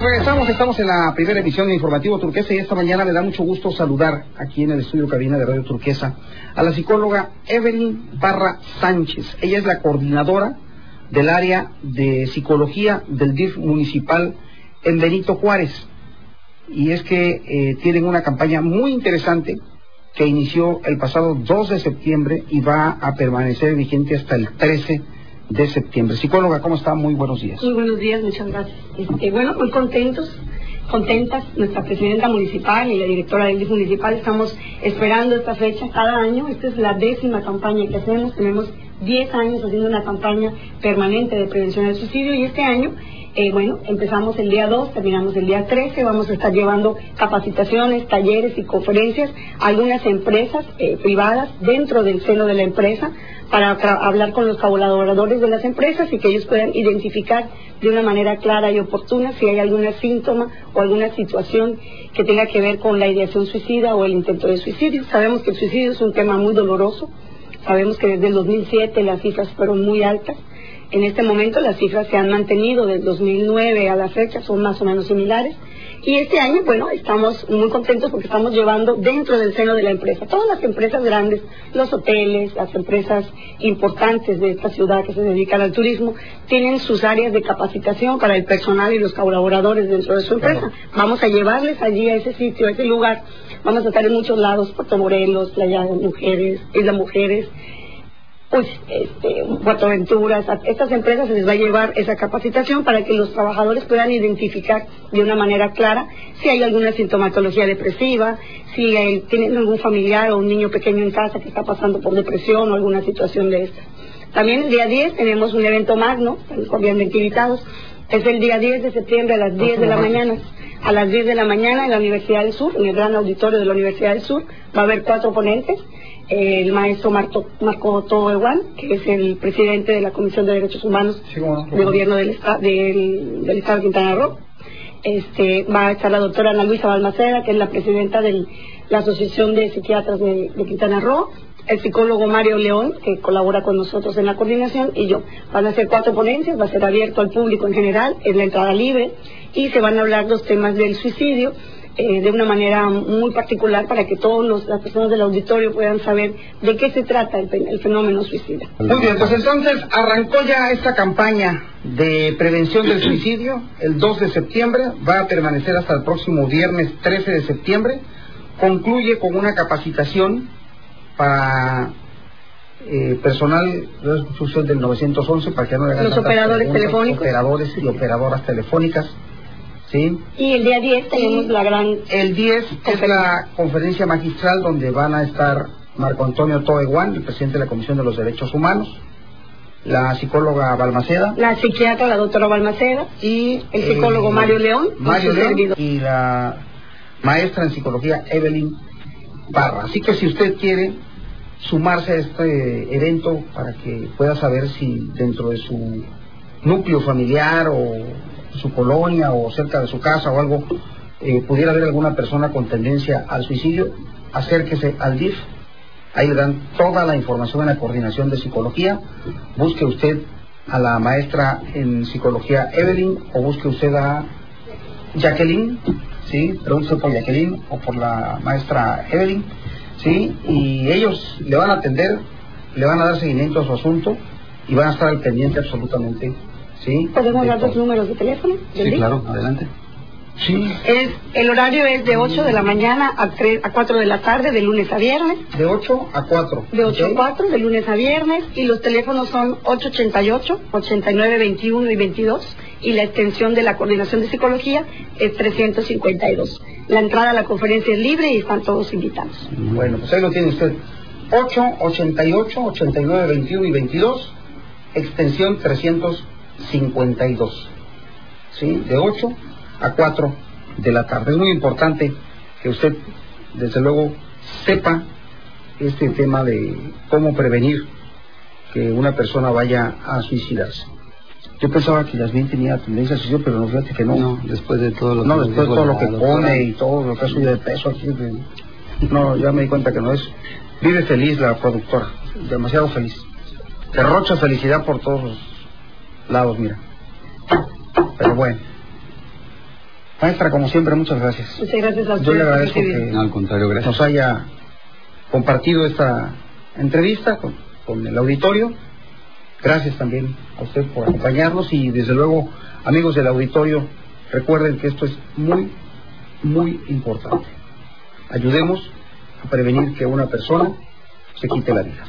Regresamos, estamos en la primera emisión de Informativo Turquesa y esta mañana me da mucho gusto saludar aquí en el estudio cabina de Radio Turquesa a la psicóloga Evelyn Barra Sánchez. Ella es la coordinadora del área de psicología del DIF municipal en Benito Juárez. Y es que eh, tienen una campaña muy interesante que inició el pasado 2 de septiembre y va a permanecer vigente hasta el 13 de septiembre. Psicóloga, ¿cómo está? Muy buenos días. Muy buenos días, muchas gracias. Este, bueno, muy contentos, contentas, nuestra presidenta municipal y la directora del DIF municipal estamos esperando esta fecha cada año. Esta es la décima campaña que hacemos, tenemos 10 años haciendo una campaña permanente de prevención del suicidio y este año eh, bueno, empezamos el día 2, terminamos el día 13, vamos a estar llevando capacitaciones, talleres y conferencias a algunas empresas eh, privadas dentro del seno de la empresa para hablar con los colaboradores de las empresas y que ellos puedan identificar de una manera clara y oportuna si hay algún síntoma o alguna situación que tenga que ver con la ideación suicida o el intento de suicidio. Sabemos que el suicidio es un tema muy doloroso, sabemos que desde el 2007 las cifras fueron muy altas en este momento las cifras se han mantenido del 2009 a la fecha, son más o menos similares. Y este año, bueno, estamos muy contentos porque estamos llevando dentro del seno de la empresa. Todas las empresas grandes, los hoteles, las empresas importantes de esta ciudad que se dedican al turismo, tienen sus áreas de capacitación para el personal y los colaboradores dentro de su empresa. Vamos a llevarles allí a ese sitio, a ese lugar. Vamos a estar en muchos lados, Puerto Morelos, Playa de Mujeres, Isla Mujeres, pues este, Puerto Aventuras, a estas empresas se les va a llevar esa capacitación para que los trabajadores puedan identificar de una manera clara si hay alguna sintomatología depresiva, si tienen algún familiar o un niño pequeño en casa que está pasando por depresión o alguna situación de esta. También el día 10 tenemos un evento magno, obviamente invitados, es el día 10 de septiembre a las 10 de la mañana. A las 10 de la mañana en la Universidad del Sur, en el gran auditorio de la Universidad del Sur, va a haber cuatro ponentes el maestro Marco, Marco que es el presidente de la Comisión de Derechos Humanos del Gobierno del, del, Estado de Quintana Roo. Este, va a estar la doctora Ana Luisa Balmaceda, que es la presidenta de la Asociación de Psiquiatras de, Quintana Roo, el psicólogo Mario León, que colabora con nosotros en la coordinación, y yo. Van a ser cuatro ponencias, va a ser abierto al público en general, es la entrada libre, y se van a hablar los temas del suicidio, eh, de una manera muy particular para que todas las personas del auditorio puedan saber de qué se trata el, fenómeno suicida. Muy bien, pues entonces arrancó ya esta campaña de prevención del suicidio el 2 de septiembre, va a permanecer hasta el próximo viernes 13 de septiembre, concluye con una capacitación para eh, personal, yo del 911 para que no Los operadores telefónicos. Operadores y operadoras telefónicas ¿sí? Y el día 10 tenemos la gran... El 10 es la conferencia magistral donde van a estar Marco Antonio Toeguán, el presidente de la Comisión de los Derechos Humanos, la psicóloga Balmaceda. La psiquiatra, la doctora Balmaceda. Y el psicólogo eh, Mario León. Mario León y la maestra en psicología Evelyn Barra. Así que si usted quiere sumarse a este evento para que pueda saber si dentro de su núcleo familiar o su colonia o cerca de su casa o algo, eh, pudiera haber alguna persona con tendencia al suicidio, acérquese al DIF. Ahí le dan toda la información en la coordinación de psicología. Busque usted a la maestra en psicología Evelyn o busque usted a Jacqueline, ¿sí? Pregúntese por Jacqueline o por la maestra Evelyn, ¿sí? Y ellos le van a atender, le van a dar seguimiento a su asunto y van a estar al pendiente absolutamente Sí. ¿Podemos dar dos números de teléfono? Sí, claro, adelante. Sí. Es, el horario es de 8 de la mañana a, 3, a 4 de la tarde, de lunes a viernes. De 8 a 4. De 8 a 4, de lunes a viernes. Y los teléfonos son 888, 89, 21 y 22. Y la extensión de la coordinación de psicología es 352. La entrada a la conferencia es libre y están todos invitados. Bueno, pues ahí lo tiene usted. 8, 88, 89, 21 y 22. Extensión 352. 52, ¿sí? De 8 a 4 de la tarde. Es muy importante que usted, desde luego, sepa este tema de cómo prevenir que una persona vaya a suicidarse. Yo pensaba que Yasmin tenía tendencia a suicidio, pero no fíjate que no. No, después de todo lo no, después de todo lo que come y todo lo que ha subido de peso aquí. No, ya me di cuenta que no es. Vive feliz la productora, demasiado feliz. Derrocha felicidad por todos lados, mira. Pero bueno. Maestra, como siempre, muchas gracias. Muchas gracias a usted. Yo le agradezco que No, al contrario, gracias. nos haya compartido esta entrevista con, con el auditorio. Gracias también a usted por acompañarnos y desde luego, amigos del auditorio, recuerden que esto es muy, muy importante. Ayudemos a prevenir que una persona se quite la vida.